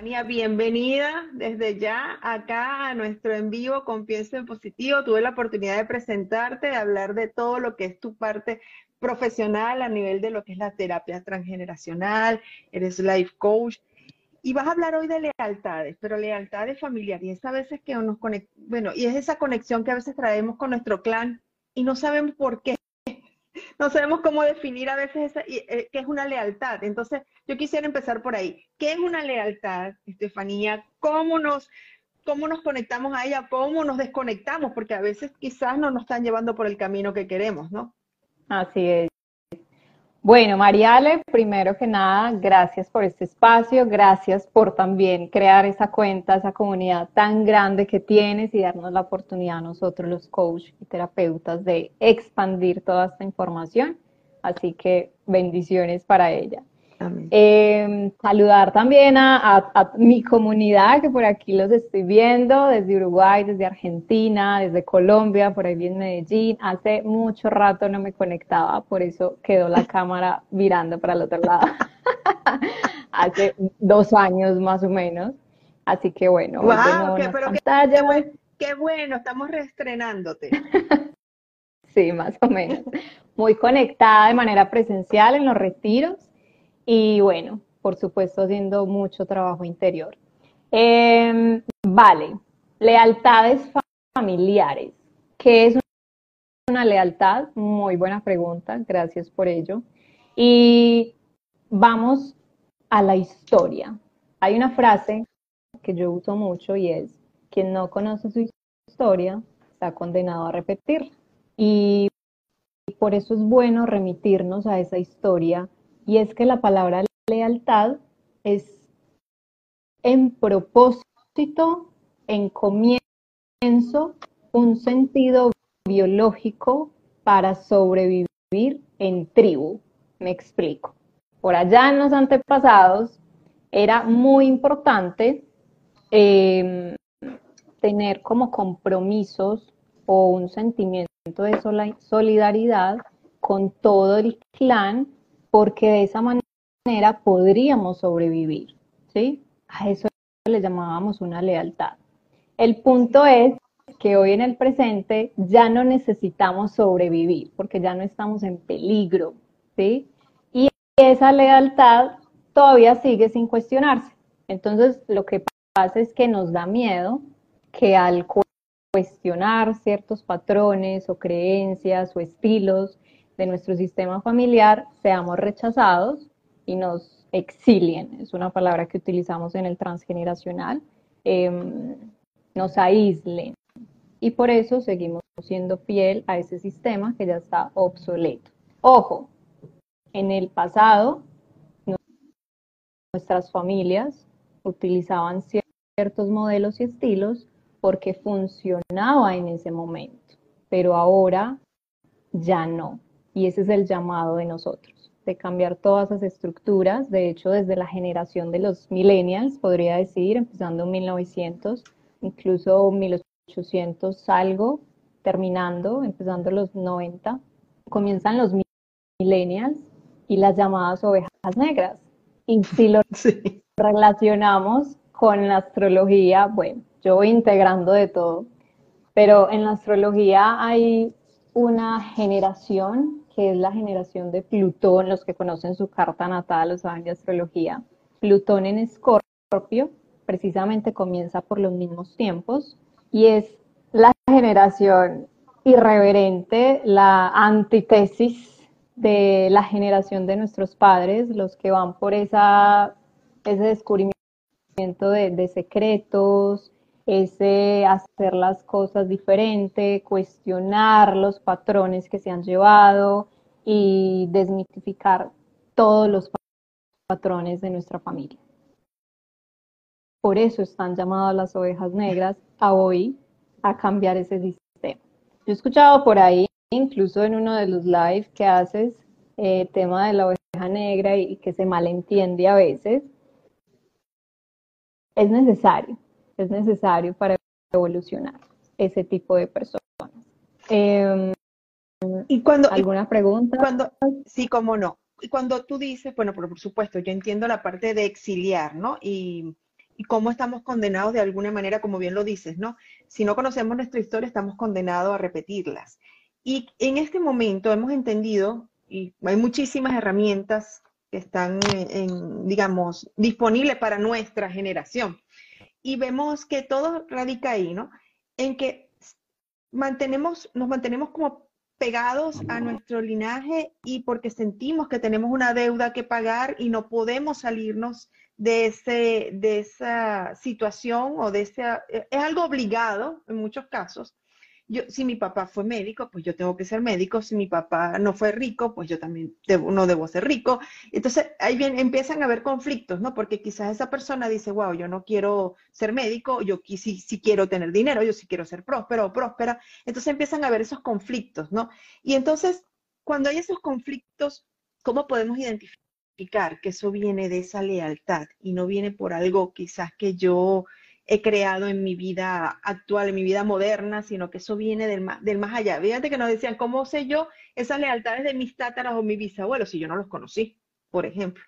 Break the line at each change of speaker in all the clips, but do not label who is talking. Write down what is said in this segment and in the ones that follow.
Bienvenida desde ya acá a nuestro en vivo con Pienso en Positivo. Tuve la oportunidad de presentarte, de hablar de todo lo que es tu parte profesional a nivel de lo que es la terapia transgeneracional, eres life coach. Y vas a hablar hoy de lealtades, pero lealtades familiares. Y es a veces que nos conect... bueno, y es esa conexión que a veces traemos con nuestro clan y no sabemos por qué no sabemos cómo definir a veces esa, eh, qué es una lealtad. Entonces, yo quisiera empezar por ahí. ¿Qué es una lealtad, Estefanía? ¿Cómo nos, cómo nos conectamos a ella? ¿Cómo nos desconectamos? Porque a veces quizás no nos están llevando por el camino que queremos, ¿no?
Así es. Bueno, Mariale, primero que nada, gracias por este espacio, gracias por también crear esa cuenta, esa comunidad tan grande que tienes y darnos la oportunidad a nosotros, los coaches y terapeutas, de expandir toda esta información. Así que bendiciones para ella. Eh, saludar también a, mi comunidad, que por aquí los estoy viendo, desde Uruguay, desde Argentina, desde Colombia, por ahí en Medellín. Hace mucho rato no me conectaba, por eso quedó la cámara mirando para el otro lado. Hace dos años más o menos. Así que bueno.
Wow, qué, pero qué bueno, estamos reestrenándote.
sí, más o menos. Muy conectada de manera presencial en los retiros y bueno, por supuesto haciendo mucho trabajo interior. Em, vale, lealtades familiares. ¿Qué es una lealtad? Muy buena pregunta, gracias por ello. Y vamos a la historia. Hay una frase que yo uso mucho y es, quien no conoce su historia está condenado a repetirla. Y por eso es bueno remitirnos a esa historia y es que la palabra lealtad es en propósito, en comienzo, un sentido biológico para sobrevivir en tribu. Me explico. Por allá en los antepasados era muy importante em, tener como compromisos o un sentimiento de solidaridad con todo el clan porque de esa manera podríamos sobrevivir, ¿sí? A eso le llamábamos una lealtad. El punto es que hoy en el presente ya no necesitamos sobrevivir, porque ya no estamos en peligro, ¿sí? Y esa lealtad todavía sigue sin cuestionarse. Entonces, lo que pasa es que nos da miedo que al cuestionar ciertos patrones o creencias o estilos de nuestro sistema familiar seamos rechazados y nos exilien, es una palabra que utilizamos en el transgeneracional, em, nos aíslen. Y por eso seguimos siendo fiel a ese sistema que ya está obsoleto. Ojo, en el pasado nuestras familias utilizaban ciertos modelos y estilos porque funcionaba en ese momento, pero ahora ya no. Y ese es el llamado de nosotros, de cambiar todas esas estructuras. De hecho, desde la generación de los millennials, podría decir, empezando en 1900, incluso 1800 algo, terminando, empezando los 90, comienzan los millennials y las llamadas ovejas negras. Y si lo relacionamos con la astrología, bueno, yo voy integrando de todo, pero en la astrología hay una generación que es la generación de Plutón, los que conocen su carta natal o saben de astrología. Plutón en Escorpio precisamente comienza por los mismos tiempos y es la generación irreverente, la antítesis de la generación de nuestros padres, los que van por esa, ese descubrimiento de, de secretos, ese hacer las cosas diferente, cuestionar los patrones que se han llevado y desmitificar todos los patrones de nuestra familia. Por eso están llamadas las ovejas negras a hoy a cambiar ese sistema. he escuchado por ahí, incluso en uno de los live que haces, eh, tema de la oveja negra y, que se malentiende a veces. Es necesario, es necesario para evolucionar ese tipo de personas. Em,
y cuando
alguna pregunta
cuando sí cómo no y cuando tú dices bueno por, por supuesto yo entiendo la parte de exiliar no y y cómo estamos condenados de alguna manera, como bien lo dices, ¿no? Si no conocemos nuestra historia, estamos condenados a repetirlas. Y en este momento hemos entendido, y hay muchísimas herramientas que están, en, digamos, disponibles para nuestra generación. Y vemos que todo radica ahí, ¿no? En que mantenemos, nos mantenemos como pegados a nuestro linaje y porque sentimos que tenemos una deuda que pagar y no podemos salirnos de, ese, de esa situación o de ese... Eh, es algo obligado en muchos casos. Yo, si mi papá fue médico, pues yo tengo que ser médico. Si mi papá no fue rico, pues yo también no debo ser rico. Entonces ahí bien, empiezan a haber conflictos, ¿no? Porque quizás esa persona dice, wow, yo no quiero ser médico, yo sí, sí quiero tener dinero, yo sí quiero ser próspero o próspera. Entonces empiezan a haber esos conflictos, ¿no? Y entonces, cuando hay esos conflictos, ¿cómo podemos identificar? que eso viene de esa lealtad y no viene por algo quizás que yo he creado en mi vida actual, en mi vida moderna, sino que eso viene del más, del más allá. Fíjate que nos decían, ¿cómo sé yo esas lealtades de mis tátaras o mis bisabuelos si yo no los conocí, por ejemplo?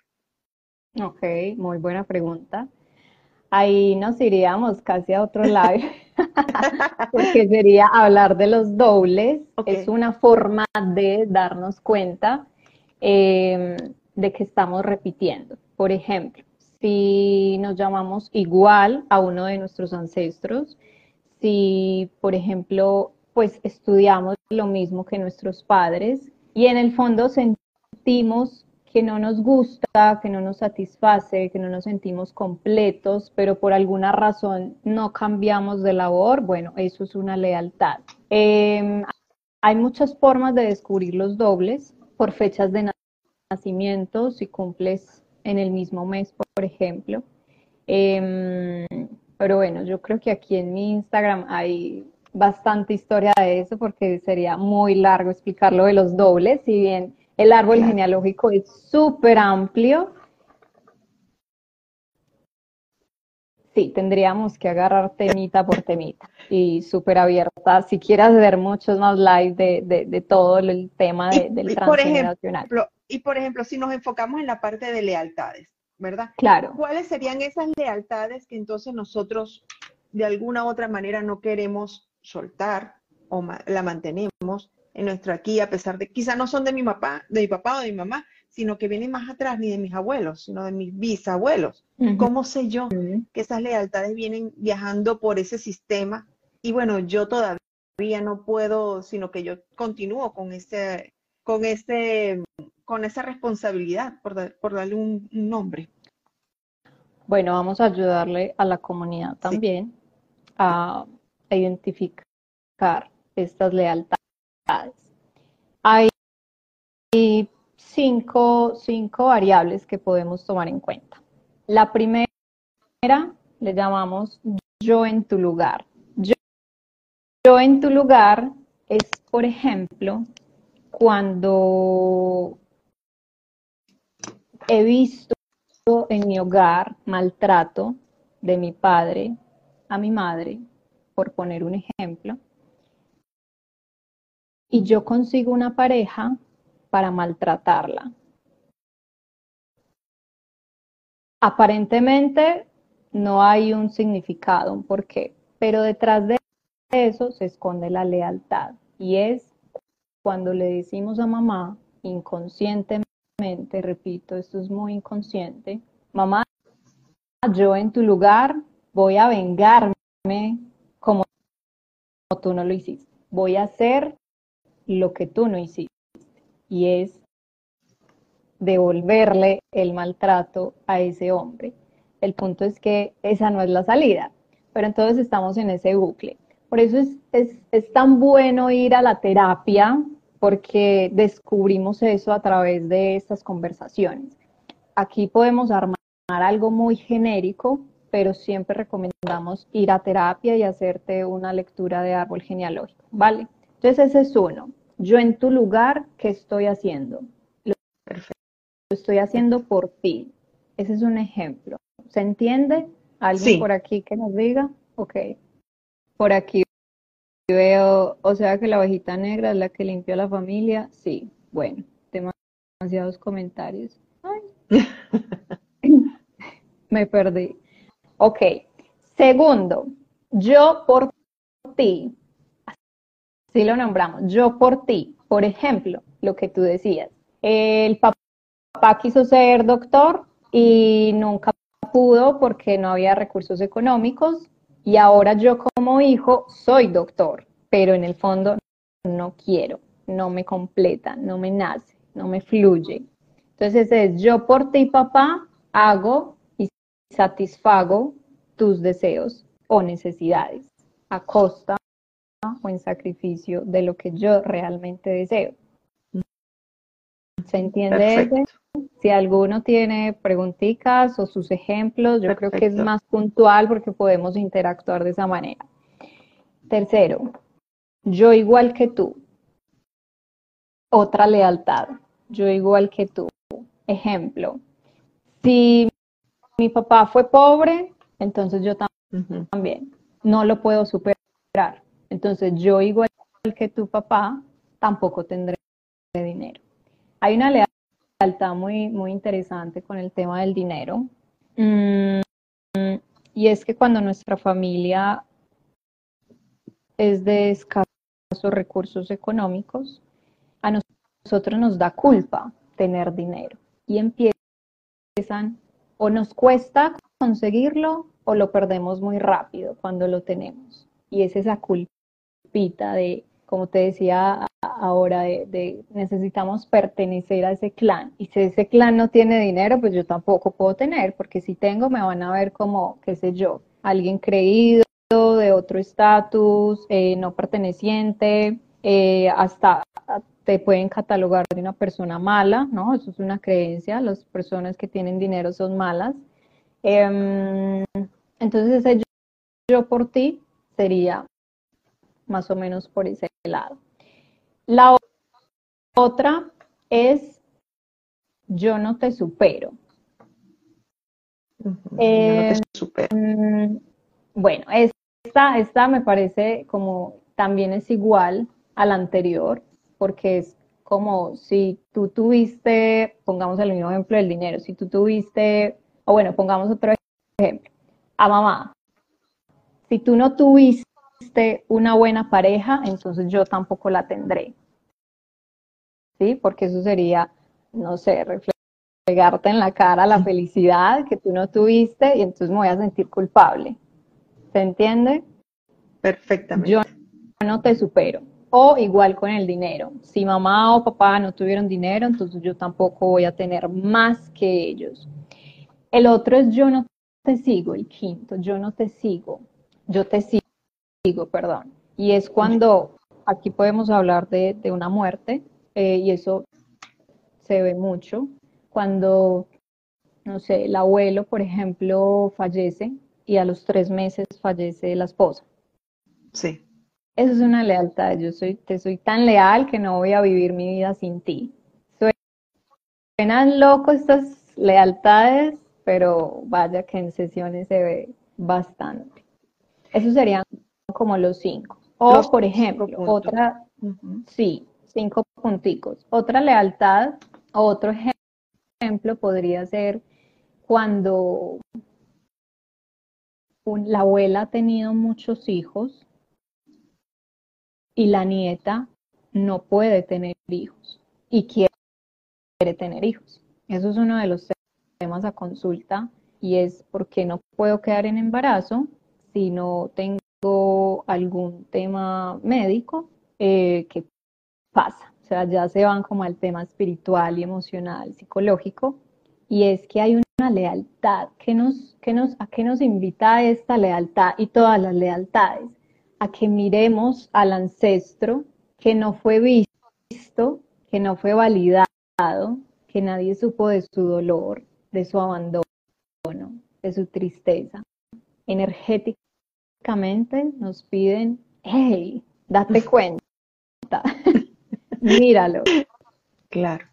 Ok, muy buena pregunta. Ahí nos iríamos casi a otro live, porque sería hablar de los dobles. Es una forma de darnos cuenta. Eh, de que estamos repitiendo. Por ejemplo, si nos llamamos igual a uno de nuestros ancestros, si, por ejemplo, pues estudiamos lo mismo que nuestros padres y en el fondo sentimos que no nos gusta, que no nos satisface, que no nos sentimos completos, pero por alguna razón no cambiamos de labor, bueno, eso es una lealtad. Em, hay muchas formas de descubrir los dobles por fechas de nacimiento, si cumples en el mismo mes, por ejemplo. Em, pero bueno, yo creo que aquí en mi Instagram hay bastante historia de eso porque sería muy largo explicarlo de los dobles, si bien el árbol genealógico es súper amplio. Sí, tendríamos que agarrar temita por temita y súper abierta. Si quieres ver muchos más live de, de, todo el tema del transgeneracional.
Y por ejemplo, si nos enfocamos en la parte de lealtades, ¿verdad?
Claro.
¿Cuáles serían esas lealtades que entonces nosotros de alguna u otra manera no queremos soltar o la mantenemos en nuestro aquí, a pesar de quizá no son de mi papá, de mi papá o de mi mamá, sino que vienen más atrás, ni de mis abuelos, sino de mis bisabuelos. ¿Cómo sé yo que esas lealtades vienen viajando por ese sistema? Y bueno, yo todavía no puedo, sino que yo continúo con ese, con ese con esa responsabilidad, por, darle un, nombre.
Bueno, vamos a ayudarle a la comunidad también a identificar estas lealtades. Hay cinco, cinco variables que podemos tomar en cuenta. La primera le llamamos yo en tu lugar. Yo, yo en tu lugar es, por ejemplo, cuando he visto en mi hogar maltrato de mi padre a mi madre, por poner un ejemplo, y yo consigo una pareja para maltratarla. Aparentemente no hay un significado, un porqué, pero detrás de eso se esconde la lealtad y es cuando le decimos a mamá inconscientemente repito, esto es muy inconsciente, mamá, yo en tu lugar voy a vengarme como tú no lo hiciste. Voy a hacer lo que tú no hiciste. Y es devolverle el maltrato a ese hombre. El punto es que esa no es la salida, pero entonces estamos en ese bucle. Por eso es, es, es tan bueno ir a la terapia porque descubrimos eso a través de estas conversaciones. Aquí podemos armar algo muy genérico, pero siempre recomendamos ir a terapia y hacerte una lectura de árbol genealógico, ¿vale? Entonces ese es uno. Yo en tu lugar, ¿qué estoy haciendo? Lo, lo estoy haciendo por ti. Ese es un ejemplo. ¿Se entiende? ¿Alguien por aquí que nos diga? Ok. Por aquí veo, o sea que la ovejita negra es la que limpió a la familia. Sí, bueno, demasiados comentarios. Me perdí. Ok. Segundo, yo por ti. Así lo nombramos. Yo por ti. Por ejemplo, lo que tú decías. El papá quiso ser doctor y nunca pudo porque no había recursos económicos y ahora yo como hijo soy doctor, pero en el fondo no quiero, no me completa, no me nace, no me fluye. Entonces es yo por ti papá hago y satisfago tus deseos o necesidades a costa o en sacrificio de lo que yo realmente deseo. ¿Se entiende? Si alguno tiene preguntitas o sus ejemplos, yo creo que es más puntual porque podemos interactuar de esa manera. Tercero, yo igual que tú. Otra lealtad. Yo igual que tú. Ejemplo, si mi papá fue pobre, entonces yo también no lo puedo superar. Entonces yo igual que tu papá, tampoco tendré dinero. Hay una lealtad Está muy, muy interesante con el tema del dinero. Mm, y es que cuando nuestra familia es de escasos recursos económicos, a nosotros nos da culpa tener dinero y empiezan o nos cuesta conseguirlo o lo perdemos muy rápido cuando lo tenemos. Y es esa culpita de como te decía ahora, necesitamos pertenecer a ese clan. Y si ese clan no tiene dinero, pues yo tampoco puedo tener, porque si tengo me van a ver como, qué sé yo, alguien creído, de otro estatus, eh, no perteneciente, eh, hasta te pueden catalogar de una persona mala, ¿no? Eso es una creencia, las personas que tienen dinero son malas. Em, entonces ese yo por ti sería más o menos por ese lado. La otra es yo no te supero.
yo no te eh, supero.
Bueno, esta, esta me parece como también es igual a la anterior, porque es como si tú tuviste, pongamos el mismo ejemplo del dinero, si tú tuviste, o bueno, pongamos otro ejemplo, a mamá, si tú no tuviste una buena pareja, entonces yo tampoco la tendré. ¿Sí? Porque eso sería, no sé, reflejarte en la cara la felicidad que tú no tuviste y entonces me voy a sentir culpable. ¿Se entiende?
Perfectamente.
Yo no te supero. O igual con el dinero. Si mamá o papá no tuvieron dinero, entonces yo tampoco voy a tener más que ellos. El otro es yo no te sigo, el quinto, yo no te sigo. Yo te sigo digo, perdón. Y es cuando aquí podemos hablar de, una muerte, eh, y eso se ve mucho, cuando, no sé, el abuelo, por ejemplo, fallece y a los tres meses fallece la esposa.
Sí.
Eso es una lealtad. Yo soy, te soy tan leal que no voy a vivir mi vida sin ti. Suenan locos estas lealtades, pero vaya que en sesiones se ve bastante. Eso serían como los cinco. O, por ejemplo, otra, sí, cinco punticos. Otra lealtad, otro ejemplo podría ser cuando la abuela ha tenido muchos hijos y la nieta no puede tener hijos y quiere tener hijos. Eso es uno de los temas a consulta y es porque no puedo quedar en embarazo si no tengo algún tema médico, eh, ¿qué pasa? O sea, ya se van como al tema espiritual y emocional, psicológico, y es que hay una lealtad. que nos, que nos, ¿A qué nos invita esta lealtad y todas las lealtades? A que miremos al ancestro que no fue visto, que no fue validado, que nadie supo de su dolor, de su abandono, de su tristeza. Energética nos piden, hey, date cuenta, Míralo.
Claro.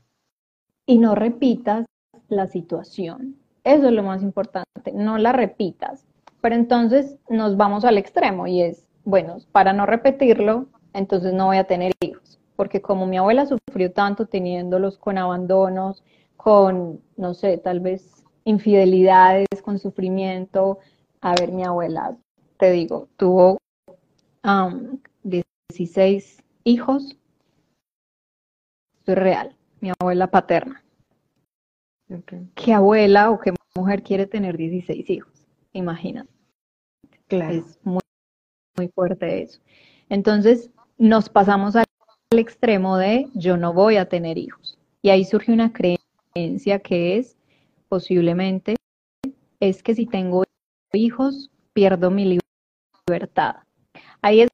Y no repitas la situación. Eso es lo más importante, no la repitas. Pero entonces nos vamos al extremo y es, bueno, para no repetirlo, entonces no voy a tener hijos. Porque como mi abuela sufrió tanto teniéndolos con abandonos, con, no sé, tal vez infidelidades, con sufrimiento. A ver, mi abuela, te digo, tuvo 16 hijos. Esto es real, mi abuela paterna. ¿Qué abuela o qué mujer quiere tener 16 hijos? Imagínate.
Claro.
Es muy, muy fuerte eso. Entonces, nos pasamos al extremo de yo no voy a tener hijos. Y ahí surge una creencia que es posiblemente es que si tengo hijos pierdo mi libertad. Ahí es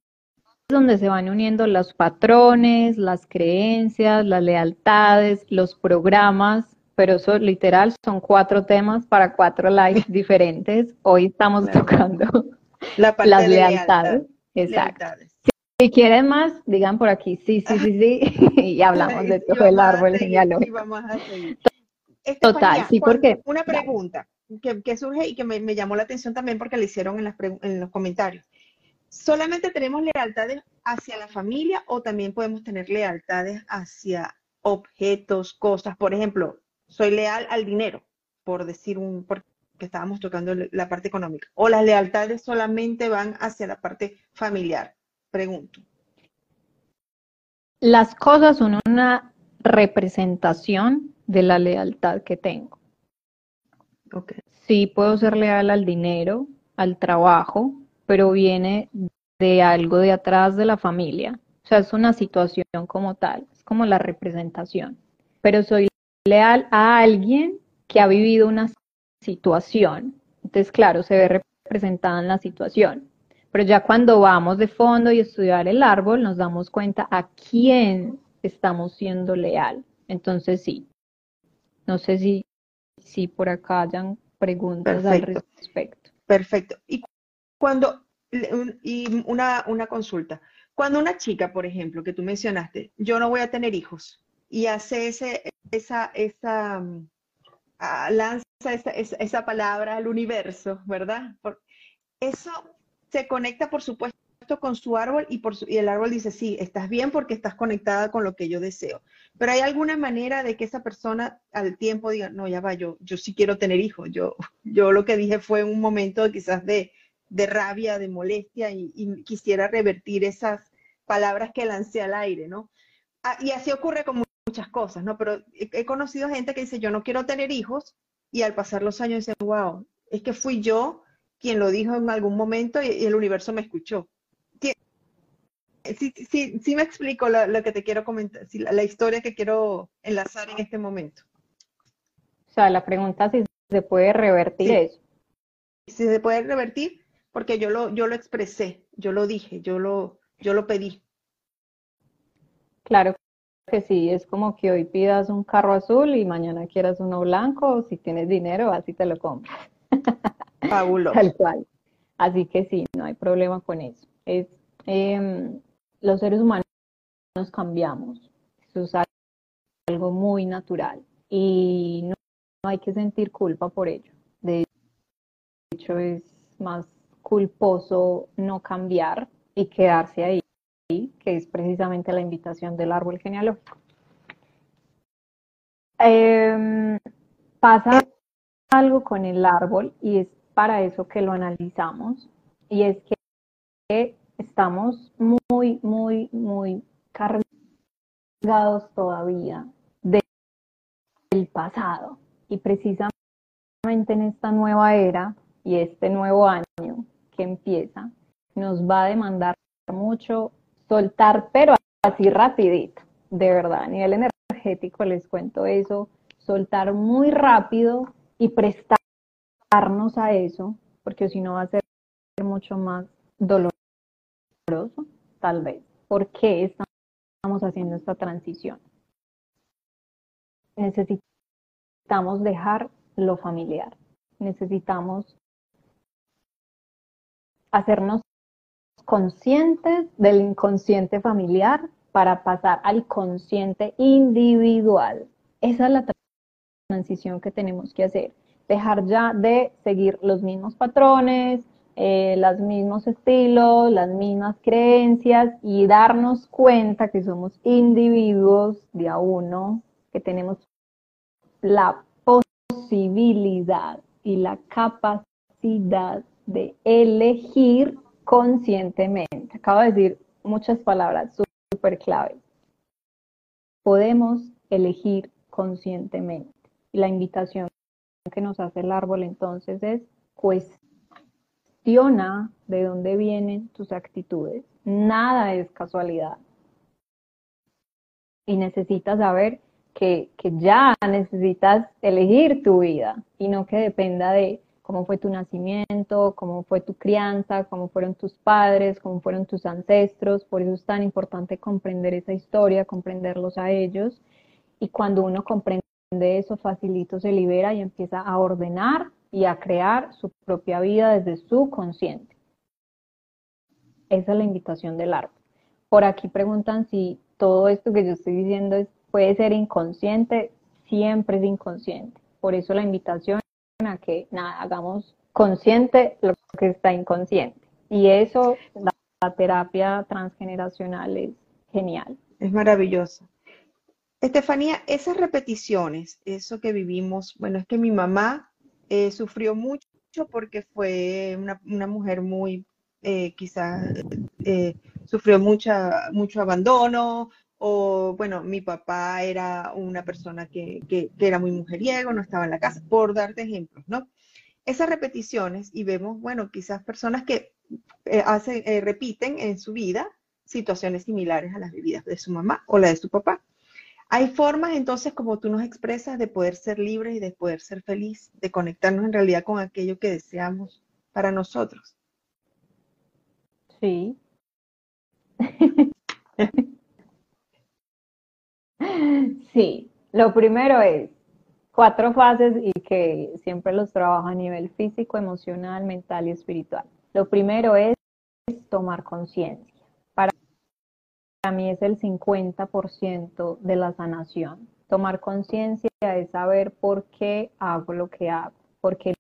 donde se van uniendo los patrones, las creencias, las lealtades, los programas pero eso literal son cuatro temas para cuatro lives diferentes. Hoy estamos tocando las lealtades. Exacto. Si, quieren más, digan por aquí, sí, sí, sí, sí, y hablamos de todo el árbol genealógico.
Total, sí, porque... Una pregunta que, surge y que me, llamó la atención también porque la hicieron en, en los comentarios. ¿Solamente tenemos lealtades hacia la familia o también podemos tener lealtades hacia objetos, cosas? Por ejemplo, soy leal al dinero, por decir un, porque estábamos tocando la parte económica, o las lealtades solamente van hacia la parte familiar, pregunto.
Las cosas son una representación de la lealtad que tengo.
Okay.
Sí puedo ser leal al dinero, al trabajo, pero viene de algo de atrás de la familia. O sea, es una situación como tal, es como la representación. Pero soy leal a alguien que ha vivido una situación. Entonces, claro, se ve representada en la situación. Pero ya cuando vamos de fondo y estudiar el árbol, nos damos cuenta a quién estamos siendo leal. Entonces, sí. No sé si, si por acá hayan preguntas al respecto.
Perfecto. Y cuando, y una, una consulta. Cuando una chica, por ejemplo, que tú mencionaste, yo no voy a tener hijos, y hace ese, esa, esa mm, lanza esa, esa, palabra al universo, ¿verdad? eso se conecta, por supuesto, con su árbol y, por y el árbol dice, sí, estás bien porque estás conectada con lo que yo deseo. Pero hay alguna manera de que esa persona al tiempo diga, no, ya va, yo, yo sí quiero tener hijos. Yo, yo lo que dije fue un momento quizás de, de rabia, de molestia y, y, quisiera revertir esas palabras que lancé al aire, ¿no? Ah, y así ocurre con muchas cosas, ¿no? Pero he, conocido gente que dice, yo no quiero tener hijos, y al pasar los años dicen, wow, es que fui yo quien lo dijo en algún momento y, el universo me escuchó. Sí, sí, sí me explico lo, que te quiero comentar, la, historia que quiero enlazar en este momento.
O sea, la pregunta es si se puede revertir eso.
Si se puede revertir, porque yo lo, yo lo expresé, yo lo dije, yo lo, yo lo pedí.
Claro que sí, es como que hoy pidas un carro azul y mañana quieras uno blanco, si tienes dinero, así te lo compras.
Fabuloso.
Tal cual. Así que sí, no hay problema con eso. Es, em, los seres humanos nos cambiamos. Eso es algo muy natural y no, hay que sentir culpa por ello. De hecho, es más culposo no cambiar y quedarse ahí que es precisamente la invitación del árbol genealógico. Em, pasa algo con el árbol y es para eso que lo analizamos y es que estamos muy, muy, muy cargados todavía del pasado. Y precisamente en esta nueva era y este nuevo año que empieza nos va a demandar mucho soltar, pero así rapidito, de verdad, a nivel energético les cuento eso, soltar muy rápido y prestarnos a eso, porque si no va a ser mucho más doloroso, tal vez. ¿Por qué estamos haciendo esta transición? Necesitamos dejar lo familiar, necesitamos hacernos conscientes del inconsciente familiar para pasar al consciente individual. Esa es la transición que tenemos que hacer. Dejar ya de seguir los mismos patrones, eh, los mismos estilos, las mismas creencias y darnos cuenta que somos individuos de a uno, que tenemos la posibilidad y la capacidad de elegir conscientemente. Acabo de decir muchas palabras súper claves. Podemos elegir conscientemente. Y la invitación que nos hace el árbol entonces es de dónde vienen tus actitudes. Nada es casualidad. Y necesitas saber que, que ya necesitas elegir tu vida y no que dependa de cómo fue tu nacimiento, cómo fue tu crianza, cómo fueron tus padres, cómo fueron tus ancestros. Por eso es tan importante comprender esa historia, comprenderlos a ellos. Y cuando uno comprende eso, facilito se libera y empieza a ordenar y a crear su propia vida desde su consciente. Esa es la invitación del arte. Por aquí preguntan si todo esto que yo estoy diciendo puede ser inconsciente, siempre es inconsciente. Por eso la invitación a que nada, hagamos consciente lo que está inconsciente. Y eso, la, terapia transgeneracional es genial.
Es maravilloso. Estefanía, esas repeticiones, eso que vivimos, bueno, es que mi mamá eh, sufrió mucho porque fue una, mujer muy, eh, quizás, eh, sufrió mucha, mucho abandono, o bueno, mi papá era una persona que, era muy mujeriego, no estaba en la casa, por darte ejemplos, ¿no? Esas repeticiones y vemos, bueno, quizás personas que eh, hacen, eh, repiten en su vida situaciones similares a las vividas de su mamá o la de su papá. Hay formas entonces, como tú nos expresas, de poder ser libres y de poder ser feliz, de conectarnos en realidad con aquello que deseamos para nosotros.
Sí. Sí, lo primero es cuatro fases y que siempre los trabajo a nivel físico, emocional, mental y espiritual. Lo primero es tomar conciencia. Para mí es el 50% de la sanación. Tomar conciencia es saber por qué hago lo que hago, por qué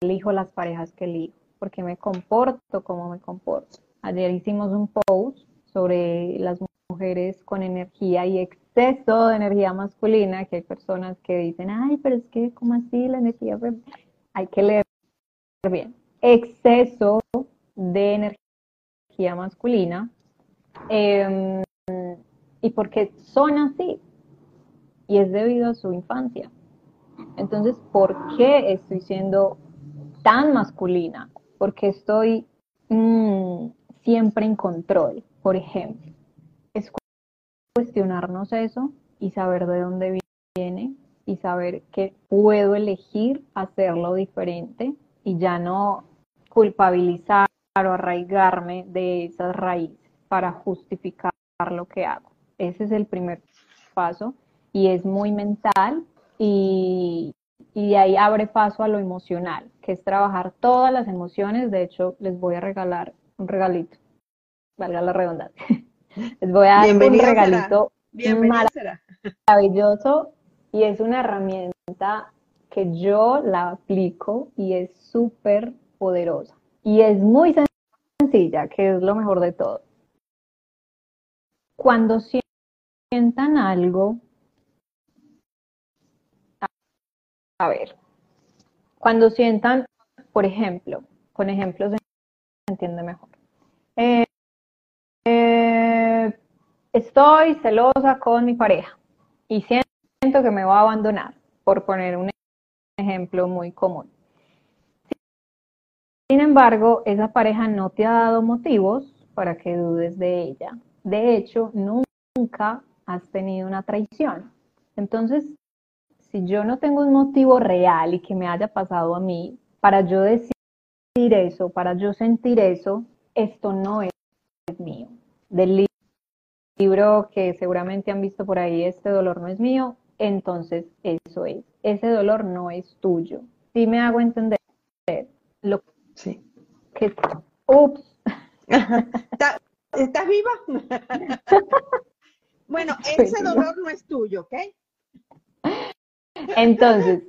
elijo las parejas que elijo, por qué me comporto como me comporto. Ayer hicimos un post sobre las mujeres con energía y exceso de energía masculina, que hay personas que dicen, ay, pero es que, ¿cómo así la energía? Hay que leer bien. Exceso de energía masculina. Em, y porque son así. Y es debido a su infancia. Entonces, ¿por qué estoy siendo tan masculina? Porque estoy mm, siempre en control, por ejemplo cuestionarnos eso y saber de dónde viene y saber que puedo elegir hacerlo diferente y ya no culpabilizar o arraigarme de esas raíces para justificar lo que hago. Ese es el primer paso y es muy mental y, y de ahí abre paso a lo emocional, que es trabajar todas las emociones. De hecho, les voy a regalar un regalito, valga la redundancia. Les voy a dar un regalito maravilloso y es una herramienta que yo la aplico y es súper poderosa. Y es muy sencilla, que es lo mejor de todo. Cuando sientan algo, a ver, cuando sientan, por ejemplo, con ejemplos se entiende mejor. Eh, estoy celosa con mi pareja y siento que me va a abandonar, por poner un ejemplo muy común. Sin embargo, esa pareja no te ha dado motivos para que dudes de ella. De hecho, nunca has tenido una traición. Entonces, si yo no tengo un motivo real y que me haya pasado a mí, para yo decir eso, para yo sentir eso, esto no es mío. Del libro que seguramente han visto por ahí, Este dolor no es mío, entonces eso es. Ese dolor no es tuyo. Si me hago entender lo
sí.
que... Ups.
¿Estás viva? bueno, ese dolor no es tuyo, ¿ok?
Entonces,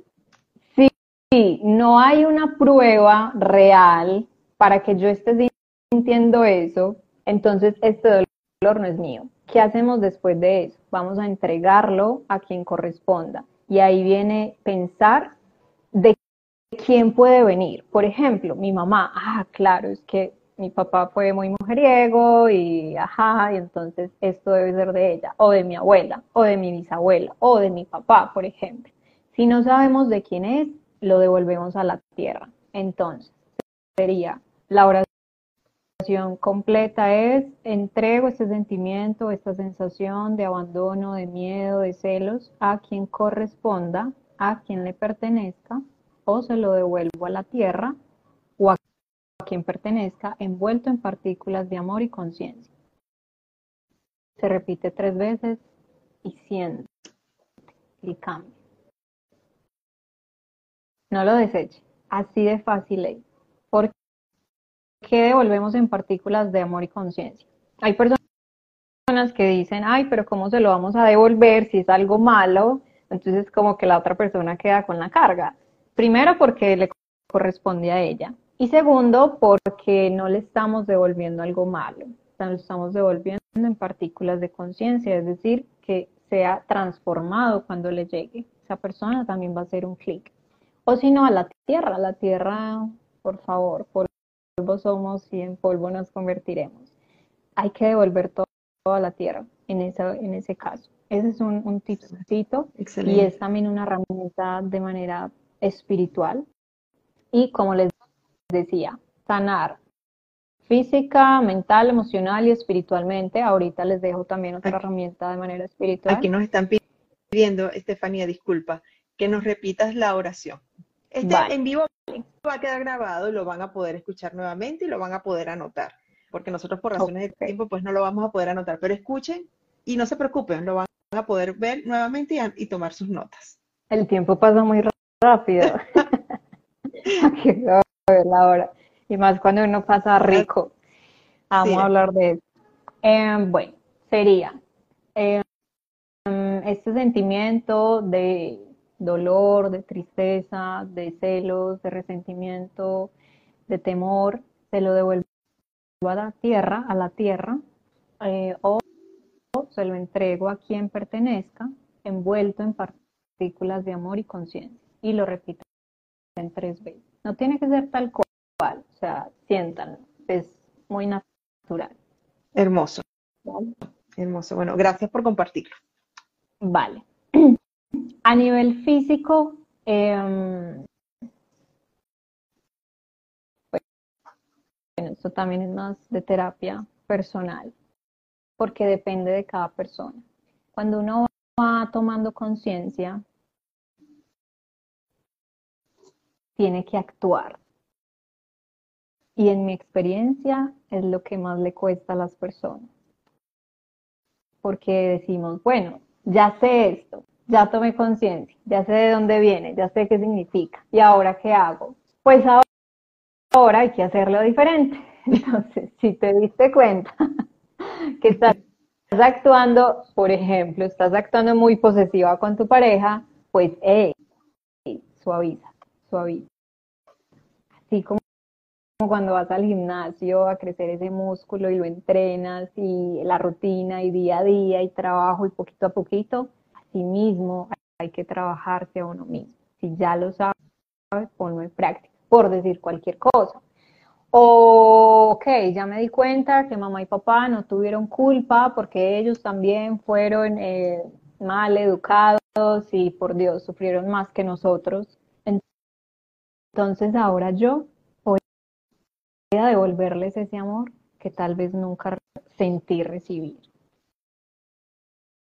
si no hay una prueba real para que yo esté sintiendo eso, entonces este dolor no es mío. ¿Qué hacemos después de eso? Vamos a entregarlo a quien corresponda. Y ahí viene pensar de quién puede venir. Por ejemplo, mi mamá, ah, claro, es que mi papá fue muy mujeriego y ajá, y entonces esto debe ser de ella, o de mi abuela, o de mi bisabuela, o de mi papá, por ejemplo. Si no sabemos de quién es, lo devolvemos a la tierra. Entonces, sería la oración completa es entrego este sentimiento, esta sensación de abandono, de miedo, de celos a quien corresponda, a quien le pertenezca, o se lo devuelvo a la tierra o a quien pertenezca, envuelto en partículas de amor y conciencia. Se repite tres veces y siente y cambia. No lo deseche. Así de fácil es. ¿Por qué devolvemos en partículas de amor y conciencia? Hay personas que dicen, ay, pero ¿cómo se lo vamos a devolver si es algo malo? Entonces como que la otra persona queda con la carga. Primero porque le corresponde a ella. Y segundo, porque no le estamos devolviendo algo malo, lo estamos devolviendo en partículas de conciencia, es decir, que sea transformado cuando le llegue. Esa persona también va a hacer un clic. O si no, a la tierra, la tierra, por favor, polvo somos y en polvo nos convertiremos. Hay que devolver todo, a la tierra en, en ese caso. Ese es un, un tipcito y es también una herramienta de manera espiritual. Y como les decía, sanar física, mental, emocional y espiritualmente. Ahorita les dejo también otra herramienta de manera espiritual.
Aquí nos están pidiendo, Estefanía, disculpa, que nos repitas la oración. Este en vivo va a quedar grabado y lo van a poder escuchar nuevamente y lo van a poder anotar, porque nosotros por razones de tiempo pues no lo vamos a poder anotar, pero escuchen y no se preocupen, lo van a poder ver nuevamente y, y tomar sus notas.
El tiempo pasa muy rápido. la hora. Y más cuando uno pasa rico. Vamos a hablar de eso. Em, bueno, sería em, este sentimiento de dolor, de tristeza, de celos, de resentimiento, de temor, se lo devuelvo a la tierra, a la tierra, eh, o se lo entrego a quien pertenezca, envuelto en partículas de amor y conciencia. Y lo repito en tres veces. No tiene que ser tal cual, o sea, siéntanlo, es muy natural.
Hermoso. Hermoso. Bueno, gracias por compartirlo.
Vale. A nivel físico, eh, bueno, esto también es más de terapia personal, porque depende de cada persona. Cuando uno va tomando conciencia tiene que actuar. Y en mi experiencia es lo que más le cuesta a las personas. Porque decimos, bueno, ya sé esto, ya tomé conciencia, ya sé de dónde viene, ya sé qué significa. ¿Y ahora qué hago? Pues ahora, hay que hacerlo diferente. Entonces, si te diste cuenta que estás actuando, por ejemplo, estás actuando muy posesiva con tu pareja, pues, hey, suaviza suaviza. Así como, cuando vas al gimnasio a crecer ese músculo y lo entrenas y la rutina y día a día y trabajo y poquito a poquito, así mismo hay que trabajarse a uno mismo. Si ya lo sabes, ponlo en práctica, por decir cualquier cosa. O, ok, ya me di cuenta que mamá y papá no tuvieron culpa porque ellos también fueron eh, mal educados y por Dios sufrieron más que nosotros. Entonces ahora yo voy a devolverles ese amor que tal vez nunca sentí recibir.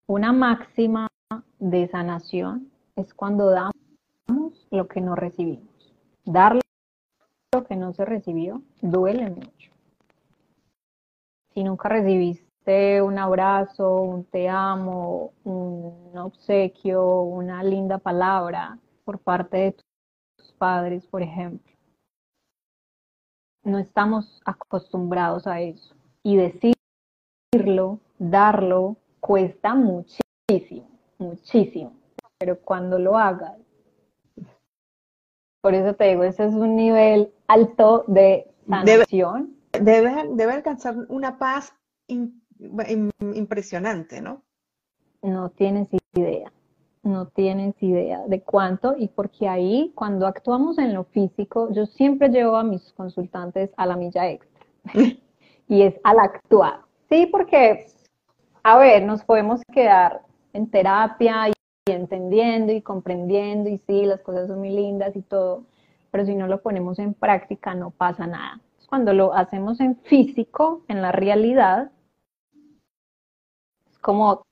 Una máxima de sanación es cuando damos lo que no recibimos. Darle lo que no se recibió duele mucho. Si nunca recibiste un abrazo, un te amo, un obsequio, una linda palabra por parte de padres, por ejemplo. No estamos acostumbrados a eso. Y decirlo darlo, cuesta muchísimo, muchísimo. Pero cuando lo hagas, por eso te digo, ese es un nivel alto de sanación.
Debe, debe, alcanzar una paz impresionante, ¿no?
No tienes idea, no tienes idea de cuánto y porque ahí cuando actuamos en lo físico, yo siempre llevo a mis consultantes a la milla extra y es al actuar. Sí, porque, a ver, nos podemos quedar en terapia y entendiendo y comprendiendo y sí, las cosas son muy lindas y todo, pero si no lo ponemos en práctica no pasa nada. Cuando lo hacemos en físico, en la realidad, es como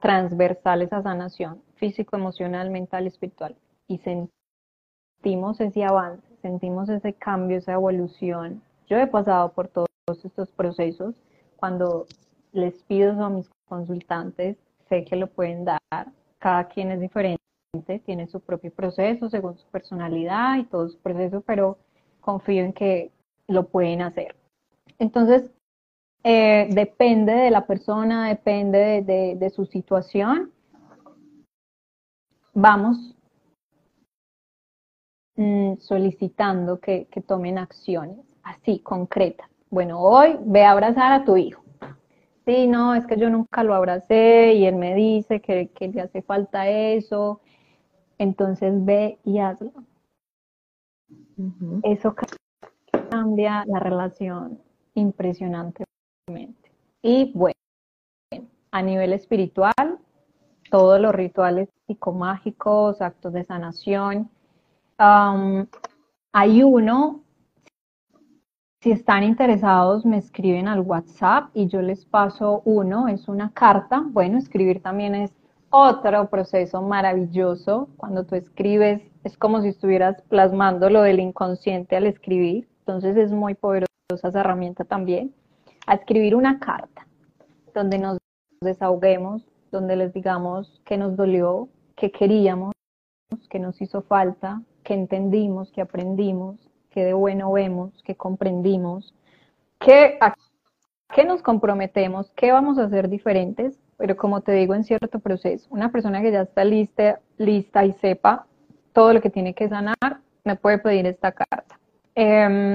transversal esa sanación, físico, emocional, mental, espiritual. Y sentimos ese avance, sentimos ese cambio, esa evolución. Yo he pasado por todos estos procesos. Cuando les pido a mis consultantes, sé que lo pueden dar cada quien es diferente, tiene su propio proceso según su personalidad y todo su proceso, pero confío en que lo pueden hacer. Entonces, eh, depende de la persona, depende de, su situación. Vamos mm, solicitando que, que tomen acciones así, concretas. Bueno, hoy ve a abrazar a tu hijo sí, no, es que yo nunca lo abracé y él me dice que, le hace falta eso, entonces ve y hazlo. Eso cambia la relación impresionantemente. Y bueno, a nivel espiritual, todos los rituales psicomágicos, actos de sanación. hay uno si están interesados, me escriben al WhatsApp y yo les paso uno, es una carta. Bueno, escribir también es otro proceso maravilloso. Cuando tú escribes, es como si estuvieras plasmando lo del inconsciente al escribir. Entonces es muy poderosa esa herramienta también. A escribir una carta donde nos desahoguemos, donde les digamos qué nos dolió, qué queríamos, qué nos hizo falta, qué entendimos, qué aprendimos, qué de bueno vemos, qué comprendimos, qué, a qué nos comprometemos, qué vamos a hacer diferentes, pero como te digo, en cierto proceso, una persona que ya está lista, lista y sepa todo lo que tiene que sanar, me puede pedir esta carta. Em,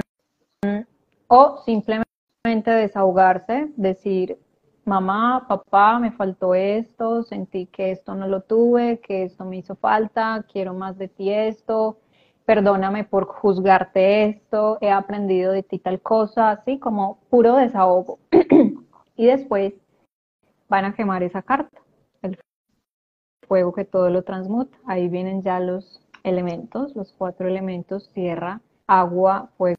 o simplemente desahogarse, decir, mamá, papá, me faltó esto, sentí que esto no lo tuve, que esto me hizo falta, quiero más de ti esto, perdóname por juzgarte esto, he aprendido de ti tal cosa, así como puro desahogo. y después van a quemar esa carta, el fuego que todo lo transmuta. Ahí vienen ya los elementos, los cuatro elementos, tierra, agua, fuego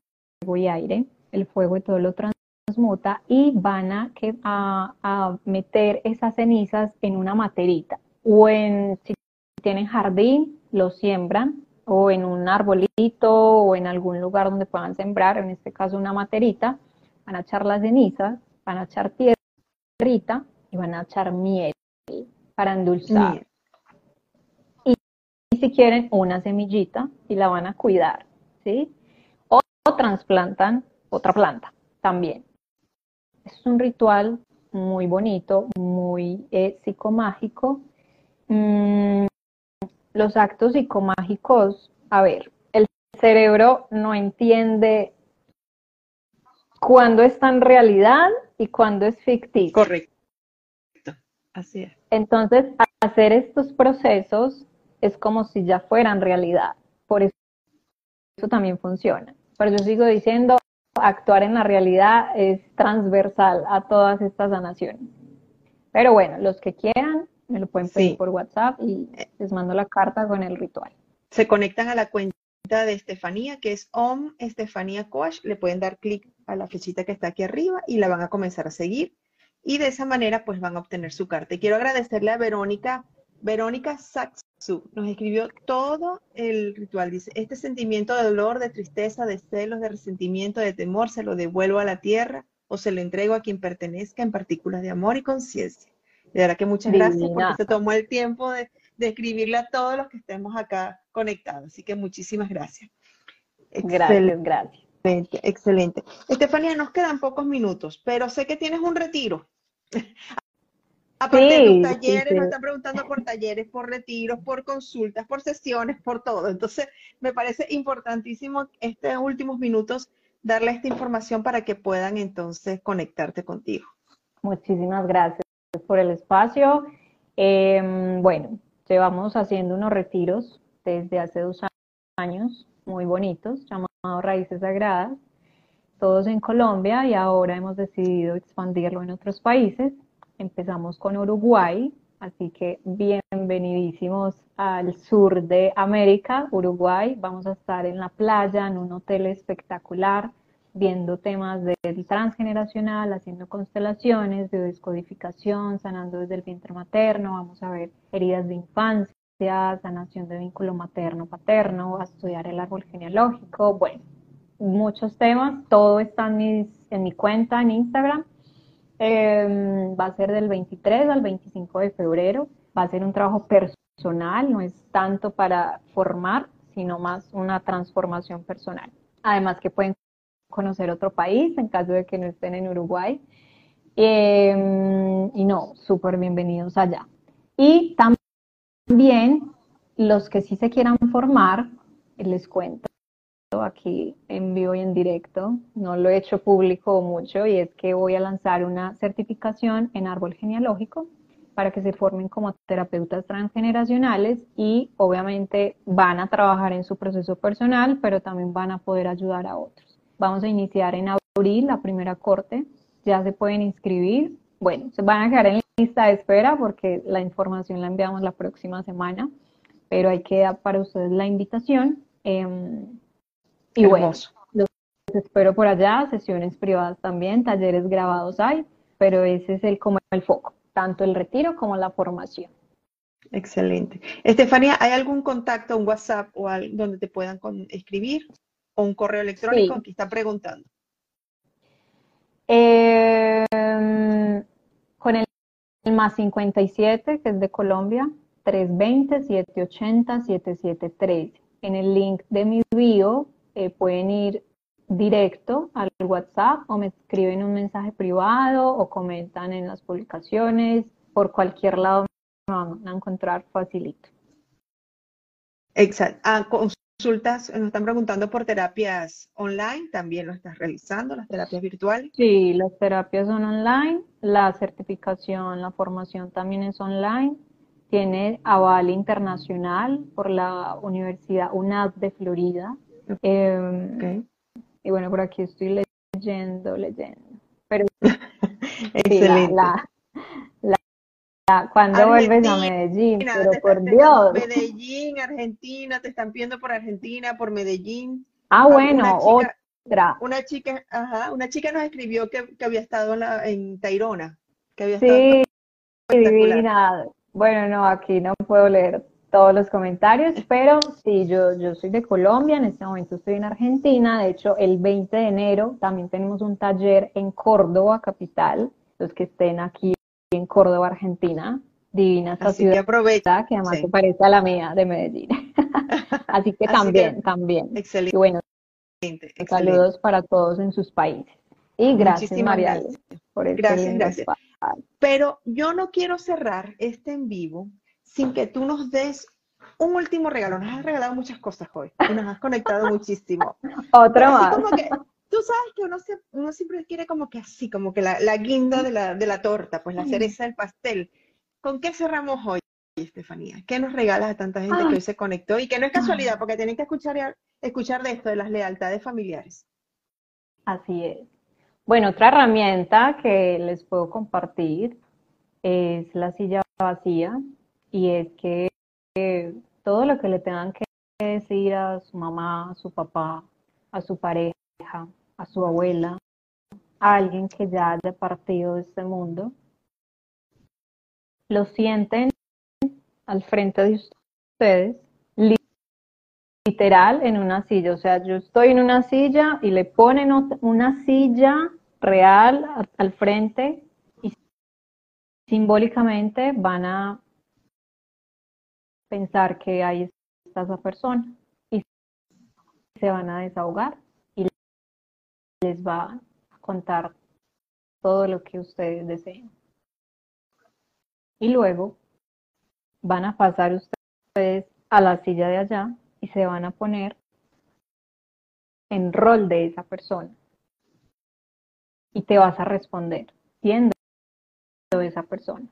y aire. El fuego y todo lo transmuta y van a, que, a, a meter esas cenizas en una materita o en, si tienen jardín, lo siembran o en un arbolito o en algún lugar donde puedan sembrar, en este caso una materita, van a echar las cenizas, van a echar tierrita y van a echar miel para endulzar. Y, si quieren una semillita y la van a cuidar, ¿sí? O, transplantan otra planta también. Es un ritual muy bonito, muy eh, psicomágico. Mm, los actos psicomágicos, a ver, el cerebro no entiende cuándo está en realidad y cuándo es ficticio.
Correcto. Así es.
Entonces, hacer estos procesos es como si ya fueran realidad. Por eso, eso también funciona. Pero yo sigo diciendo, actuar en la realidad es transversal a todas estas sanaciones. Pero bueno, los que quieran, me lo pueden pedir por WhatsApp y les mando la carta con el ritual.
Se conectan a la cuenta de Estefanía, que es Om Estefanía Coach. Le pueden dar clic a la flechita que está aquí arriba y la van a comenzar a seguir. Y de esa manera, pues van a obtener su carta. Y quiero agradecerle a Verónica. Verónica Nos escribió todo el ritual. Dice, este sentimiento de dolor, de tristeza, de celos, de resentimiento, de temor, se lo devuelvo a la tierra o se lo entrego a quien pertenezca en partículas de amor y conciencia. De verdad que muchas gracias porque se tomó el tiempo de, escribirle a todos los que estemos acá conectados. Así que muchísimas gracias.
Gracias, gracias.
Excelente. Estefanía, nos quedan pocos minutos, pero sé que tienes un retiro. Aparte de tus talleres, nos están preguntando por talleres, por retiros, por consultas, por sesiones, por todo. Entonces, me parece importantísimo estos últimos minutos darle esta información para que puedan entonces conectarte contigo.
Muchísimas gracias por el espacio. Em, bueno, llevamos haciendo unos retiros desde hace dos años, muy bonitos, llamados Raíces Sagradas, todos en Colombia y ahora hemos decidido expandirlo en otros países. Empezamos con Uruguay, así que bienvenidísimos al sur de América, Uruguay. Vamos a estar en la playa, en un hotel espectacular, viendo temas del transgeneracional, haciendo constelaciones, de descodificación, sanando desde el vientre materno. Vamos a ver heridas de infancia, sanación de vínculo materno-paterno, a estudiar el árbol genealógico. Bueno, muchos temas. Todo está en, en mi cuenta en Instagram Em, va a ser del 23 al 25 de febrero. Va a ser un trabajo personal, no es tanto para formar, sino más una transformación personal. Además que pueden conocer otro país en caso de que no estén en Uruguay. Em, y no, súper bienvenidos allá. Y también los que sí se quieran formar, les cuento aquí en vivo y en directo, no lo he hecho público mucho y es que voy a lanzar una certificación en árbol genealógico para que se formen como terapeutas transgeneracionales y obviamente van a trabajar en su proceso personal, pero también van a poder ayudar a otros. Vamos a iniciar en abril la primera corte, ya se pueden inscribir. Bueno, se van a quedar en lista de espera porque la información la enviamos la próxima semana, pero hay que dar para ustedes la invitación. Eh, y bueno, los espero por allá, sesiones privadas también, talleres grabados hay, pero ese es el como el foco, tanto el retiro como la formación.
Excelente. Estefanía, ¿hay algún contacto, un WhatsApp o algo donde te puedan escribir? ¿O un correo electrónico? que está preguntando.
Em, con el, el, más 57, que es de Colombia, 320-780-773. En el link de mi bio eh, pueden ir directo al WhatsApp o me escriben un mensaje privado o comentan en las publicaciones. Por cualquier lado me van a encontrar facilito.
Exacto. Ah, consultas, nos están preguntando por terapias online, también lo estás realizando, las terapias virtuales.
Sí, las terapias son online, la certificación, la formación también es online, tiene aval internacional por la Universidad UNAD de Florida, Em, y bueno, por aquí estoy leyendo, leyendo. Pero
Excelente.
cuando vuelves a Medellín? Pero por Dios.
Medellín, Argentina, te están pidiendo por Argentina, por Medellín.
Ah, bueno, otra.
Una chica, ajá, una chica nos escribió que, había estado en, la, en Tairona, que había
sí, divina. Bueno, no, aquí no puedo leer todos los comentarios, pero sí, yo, yo soy de Colombia, en este momento estoy en Argentina, de hecho el 20 de enero también tenemos un taller en Córdoba, capital, los que estén aquí en Córdoba, Argentina, divina esta ciudad, que, aprovecha, que además se parece a la mía de Medellín. Así que también, también.
Excelente.
Y bueno, saludos para todos en sus países. Y gracias, María,
por este Gracias, gracias. Pero yo no quiero cerrar este en vivo sin que tú nos des un último regalo. Nos has regalado muchas cosas hoy y nos has conectado muchísimo.
Otro más.
tú sabes que uno, siempre quiere como que así, como que la, guinda de la, torta, pues la cereza del pastel. ¿Con qué cerramos hoy, Estefanía? ¿Qué nos regalas a tanta gente que hoy se conectó? Y que no es casualidad, porque tienen que escuchar, escuchar de esto, de las lealtades familiares.
Así es. Bueno, otra herramienta que les puedo compartir es la silla vacía y es que todo lo que le tengan que decir a su mamá, a su papá, a su pareja, a su abuela, a alguien que ya haya partido de este mundo, lo sienten al frente de ustedes, literal en una silla. O sea, yo estoy en una silla y le ponen una silla real al frente y simbólicamente van a pensar que ahí está esa persona y se van a desahogar y les va a contar todo lo que ustedes deseen. Y luego van a pasar ustedes a la silla de allá y se van a poner en rol de esa persona. Y te vas a responder siendo esa persona.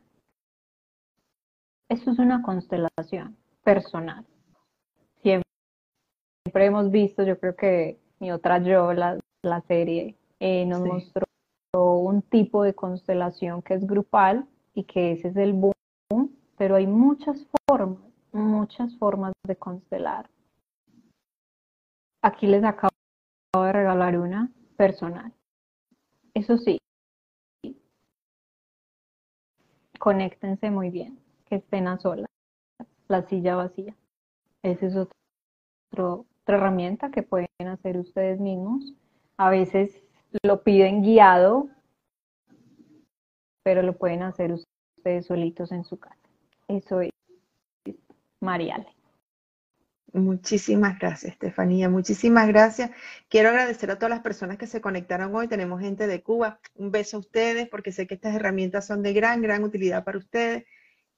Esto es una constelación personal. Siempre, hemos visto, yo creo que mi otra yo, la, serie, eh, nos mostró un tipo de constelación que es grupal y que ese es el boom, pero hay muchas formas, muchas formas de constelar. Aquí les acabo de regalar una personal. Eso sí, conéctense muy bien, estén a solas, la silla vacía. Esa es otra herramienta que pueden hacer ustedes mismos. A veces lo piden guiado, pero lo pueden hacer ustedes solitos en su casa. Eso es Mariale.
Muchísimas gracias, Estefanía. Muchísimas gracias. Quiero agradecer a todas las personas que se conectaron hoy. Tenemos gente de Cuba. Un beso a ustedes porque sé que estas herramientas son de gran, gran utilidad para ustedes.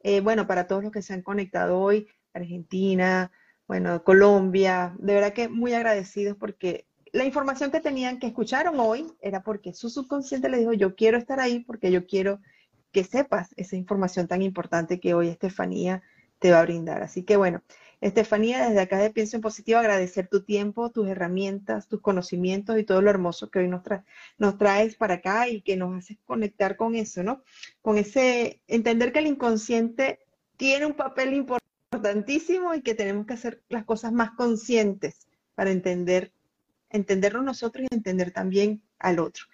Eh, bueno, para todos los que se han conectado hoy, Argentina, bueno, Colombia, de verdad que muy agradecidos porque la información que tenían, que escucharon hoy, era porque su subconsciente les dijo, yo quiero estar ahí porque yo quiero que sepas esa información tan importante que hoy Estefanía te va a brindar. Así que bueno, Estefanía, desde acá de Pienso en Positivo, agradecer tu tiempo, tus herramientas, tus conocimientos y todo lo hermoso que hoy nos, nos traes para acá y que nos haces conectar con eso, ¿no? Con ese, entender que el inconsciente tiene un papel importantísimo y que tenemos que hacer las cosas más conscientes para entender, entenderlo nosotros y entender también al otro.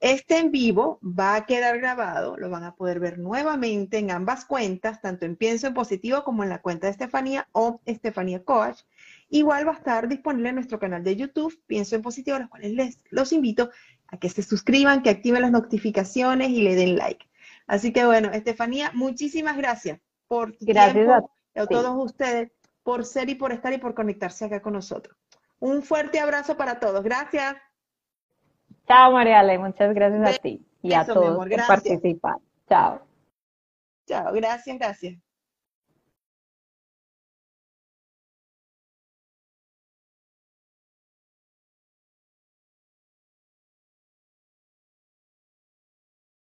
Este en vivo va a quedar grabado, lo van a poder ver nuevamente en ambas cuentas, tanto en Pienso en Positivo como en la cuenta de Estefanía o Estefanía Coach. Igual va a estar disponible en nuestro canal de YouTube, Pienso en Positivo, a los cuales les los invito a que se suscriban, que activen las notificaciones y le den like. Así que bueno, Estefanía, muchísimas gracias por tu
gracias a,
a todos ustedes por ser y por estar y por conectarse acá con nosotros. Un fuerte abrazo para todos. Gracias.
Chao, Mariale, muchas gracias a ti y a todos por participar. Chao.
Chao, gracias, gracias.